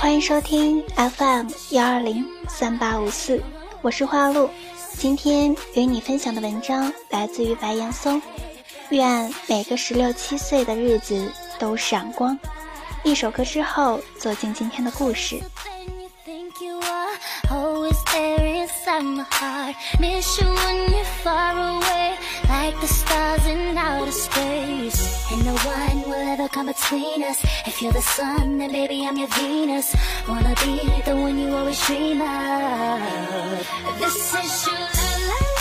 欢迎收听 FM 幺二零三八五四，我是花露。今天与你分享的文章来自于白岩松。愿每个十六七岁的日子都闪光。一首歌之后，走进今天的故事。Like the stars in outer space. And no one will ever come between us. If you're the sun, then baby I'm your Venus. Wanna be the one you always dream of. This is your la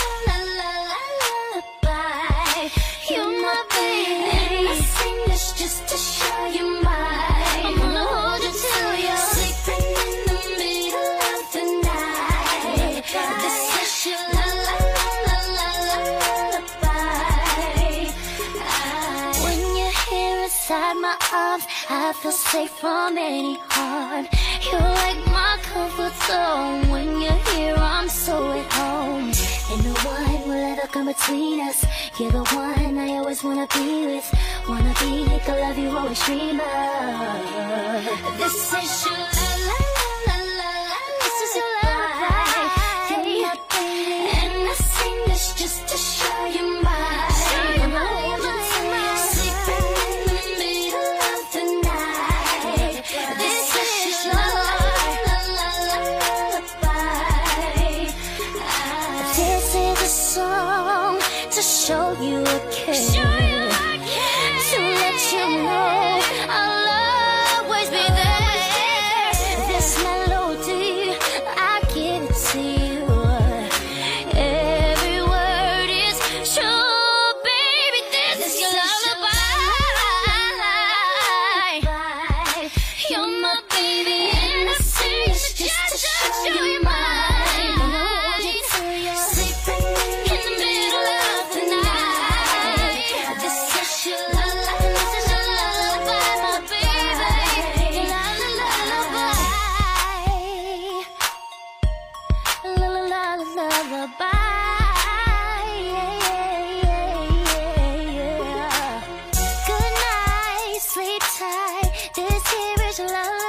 I feel safe from any harm. You're like my comfort zone. When you're here, I'm so at home. And no one will ever come between us. You're the one I always wanna be with. Wanna be the love you always dream of. This is your la. This is your baby, and I sing this just to show you sleep tight. This here is lullaby.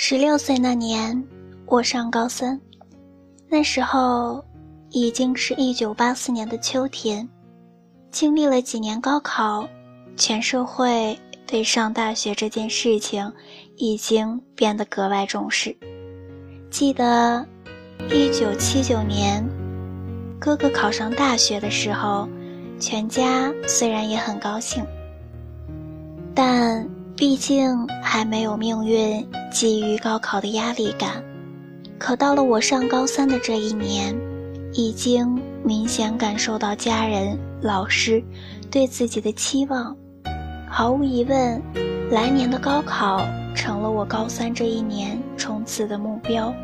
十六岁那年，我上高三，那时候已经是一九八四年的秋天，经历了几年高考，全社会对上大学这件事情已经变得格外重视。记得一九七九年，哥哥考上大学的时候，全家虽然也很高兴，但毕竟还没有命运基于高考的压力感。可到了我上高三的这一年，已经明显感受到家人、老师对自己的期望。毫无疑问，来年的高考成了我高三这一年冲刺的目标。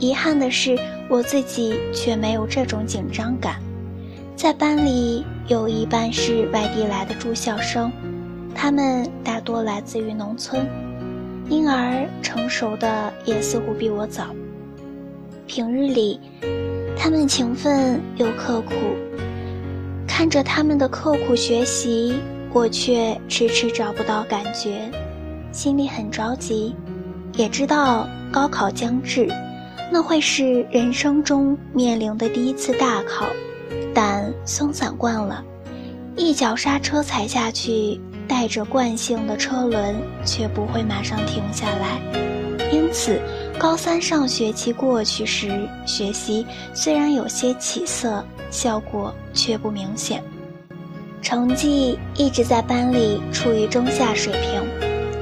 遗憾的是，我自己却没有这种紧张感。在班里有一半是外地来的住校生，他们大多来自于农村，因而成熟的也似乎比我早。平日里，他们勤奋又刻苦，看着他们的刻苦学习，我却迟迟找不到感觉，心里很着急，也知道高考将至，那会是人生中面临的第一次大考，但松散惯了，一脚刹车踩下去，带着惯性的车轮却不会马上停下来，因此高三上学期过去时，学习虽然有些起色，效果却不明显，成绩一直在班里处于中下水平。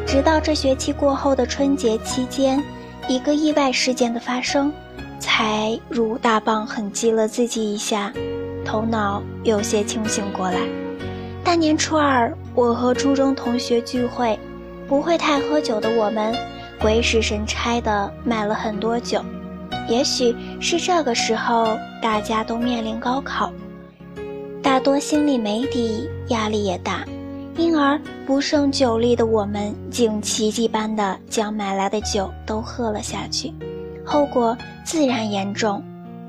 直到这学期过后的春节期间，一个意外事件的发生，才如大棒狠击了自己一下，头脑有些清醒过来。大年初二，我和初中同学聚会，不会太喝酒的我们。鬼使神差的买了很多酒，也许是这个时候大家都面临高考，大多心里没底，压力也大，因而不胜酒力的我们竟奇迹般的将买来的酒都喝了下去，后果自然严重。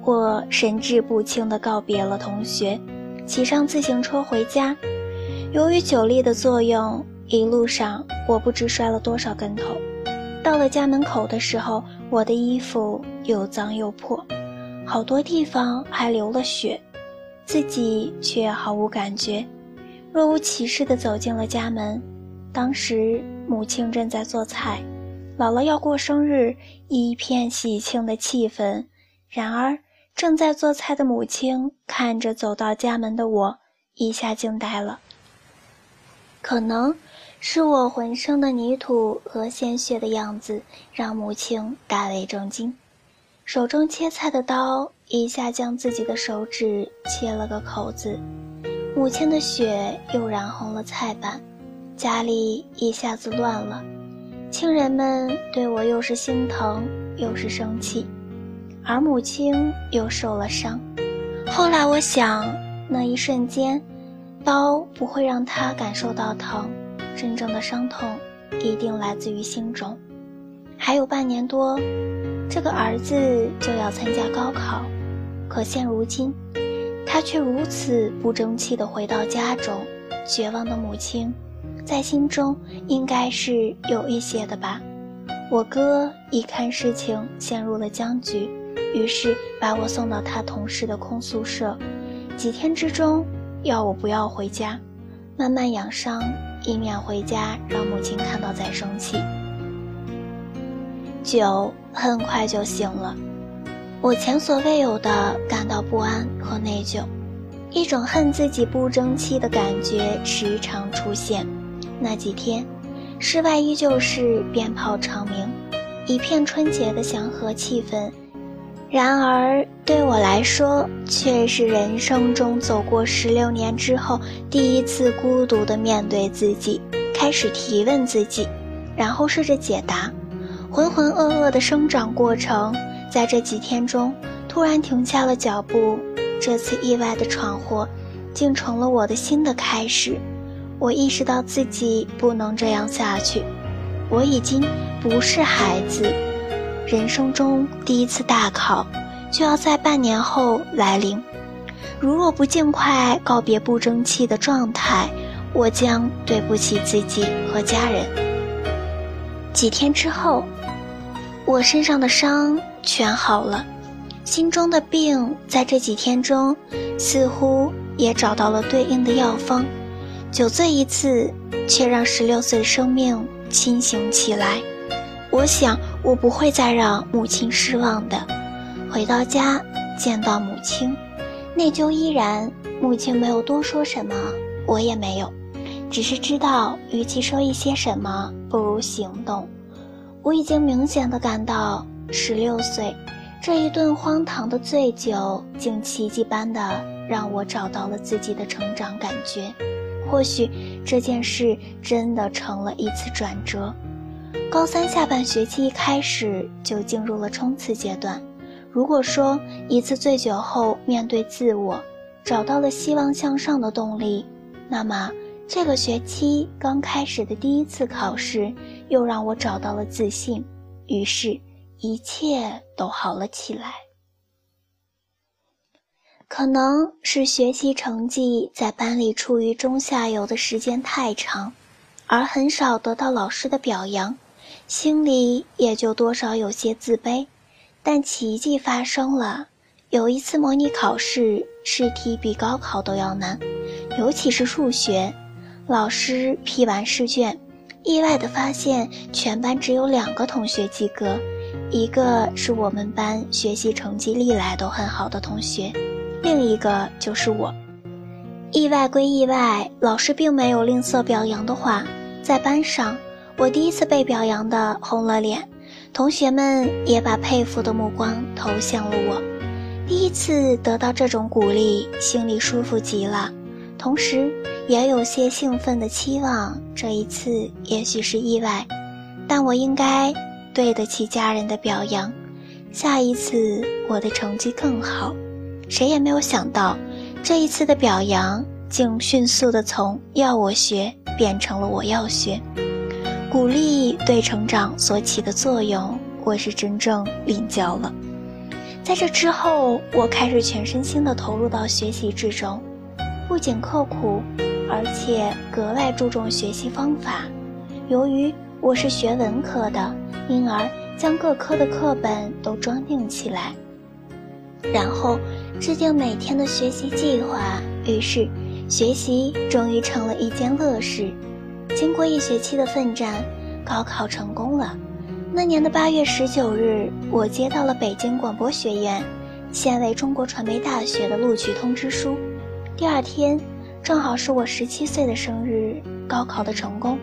我神志不清的告别了同学，骑上自行车回家。由于酒力的作用，一路上我不知摔了多少跟头。到了家门口的时候，我的衣服又脏又破，好多地方还流了血，自己却毫无感觉，若无其事地走进了家门。当时母亲正在做菜，姥姥要过生日，一片喜庆的气氛。然而，正在做菜的母亲看着走到家门的我，一下惊呆了。可能。是我浑身的泥土和鲜血的样子让母亲大为震惊，手中切菜的刀一下将自己的手指切了个口子，母亲的血又染红了菜板，家里一下子乱了，亲人们对我又是心疼又是生气，而母亲又受了伤。后来我想，那一瞬间，刀不会让他感受到疼。真正的伤痛一定来自于心中。还有半年多，这个儿子就要参加高考，可现如今，他却如此不争气地回到家中。绝望的母亲，在心中应该是有一些的吧。我哥一看事情陷入了僵局，于是把我送到他同事的空宿舍，几天之中要我不要回家，慢慢养伤。以免回家让母亲看到再生气。酒很快就醒了，我前所未有的感到不安和内疚，一种恨自己不争气的感觉时常出现。那几天，室外依旧是鞭炮长鸣，一片春节的祥和气氛。然而，对我来说，却是人生中走过十六年之后，第一次孤独地面对自己，开始提问自己，然后试着解答。浑浑噩噩的生长过程，在这几天中突然停下了脚步。这次意外的闯祸，竟成了我的新的开始。我意识到自己不能这样下去，我已经不是孩子。人生中第一次大考就要在半年后来临，如若不尽快告别不争气的状态，我将对不起自己和家人。几天之后，我身上的伤全好了，心中的病在这几天中似乎也找到了对应的药方，酒醉一次，却让十六岁生命清醒起来。我想，我不会再让母亲失望的。回到家，见到母亲，内疚依然。母亲没有多说什么，我也没有，只是知道，与其说一些什么，不如行动。我已经明显的感到，十六岁这一顿荒唐的醉酒，竟奇迹般的让我找到了自己的成长感觉。或许这件事真的成了一次转折。高三下半学期一开始就进入了冲刺阶段。如果说一次醉酒后面对自我，找到了希望向上的动力，那么这个学期刚开始的第一次考试又让我找到了自信，于是，一切都好了起来。可能是学习成绩在班里处于中下游的时间太长，而很少得到老师的表扬。心里也就多少有些自卑，但奇迹发生了。有一次模拟考试，试题比高考都要难，尤其是数学。老师批完试卷，意外地发现全班只有两个同学及格，一个是我们班学习成绩历来都很好的同学，另一个就是我。意外归意外，老师并没有吝啬表扬的话，在班上，我第一次被表扬的红了脸，同学们也把佩服的目光投向了我。第一次得到这种鼓励，心里舒服极了，同时也有些兴奋的期望，这一次也许是意外，但我应该。对得起家人的表扬，下一次我的成绩更好。谁也没有想到，这一次的表扬竟迅速的从要我学变成了我要学。鼓励对成长所起的作用，我是真正领教了。在这之后，我开始全身心地投入到学习之中，不仅刻苦，而且格外注重学习方法。由于我是学文科的。因而将各科的课本都装订起来，然后制定每天的学习计划。于是，学习终于成了一件乐事。经过一学期的奋战，高考成功了。那年的八月十九日，我接到了北京广播学院（现为中国传媒大学）的录取通知书。第二天，正好是我十七岁的生日。高考的成功。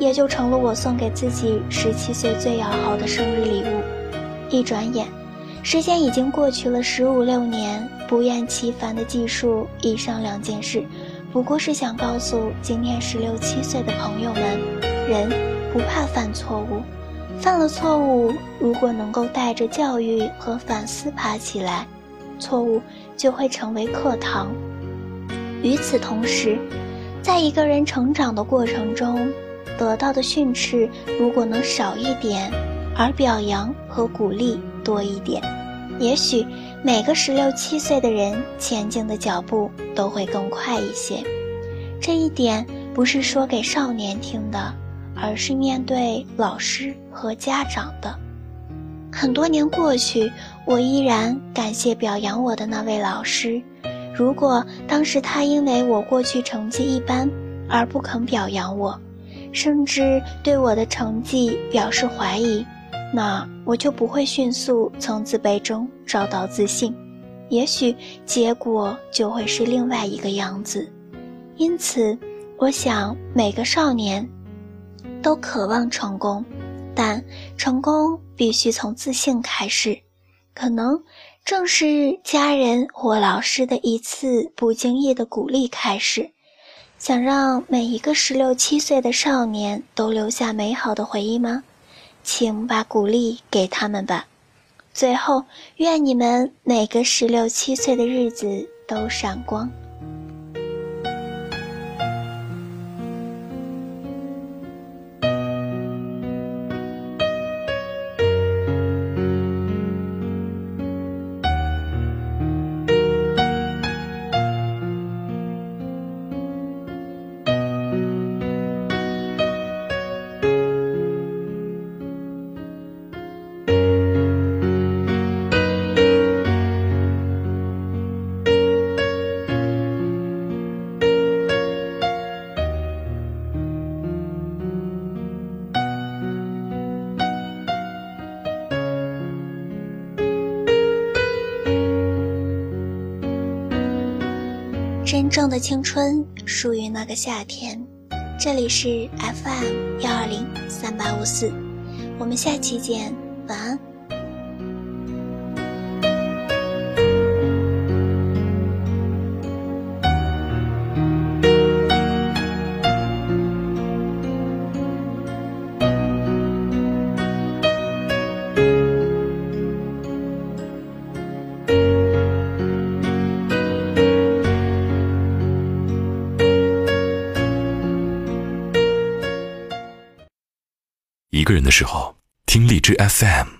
也就成了我送给自己十七岁最要好的生日礼物。一转眼，时间已经过去了十五六年。不厌其烦的记述以上两件事，不过是想告诉今天十六七岁的朋友们：人不怕犯错误，犯了错误，如果能够带着教育和反思爬起来，错误就会成为课堂。与此同时，在一个人成长的过程中，得到的训斥如果能少一点，而表扬和鼓励多一点，也许每个十六七岁的人前进的脚步都会更快一些。这一点不是说给少年听的，而是面对老师和家长的。很多年过去，我依然感谢表扬我的那位老师。如果当时他因为我过去成绩一般而不肯表扬我，甚至对我的成绩表示怀疑，那我就不会迅速从自卑中找到自信，也许结果就会是另外一个样子。因此，我想每个少年都渴望成功，但成功必须从自信开始。可能正是家人或老师的一次不经意的鼓励开始。想让每一个十六七岁的少年都留下美好的回忆吗？请把鼓励给他们吧。最后，愿你们每个十六七岁的日子都闪光。正的青春属于那个夏天。这里是 FM 幺二零三八五四，我们下期见，晚安。一个人的时候，听荔枝 FM。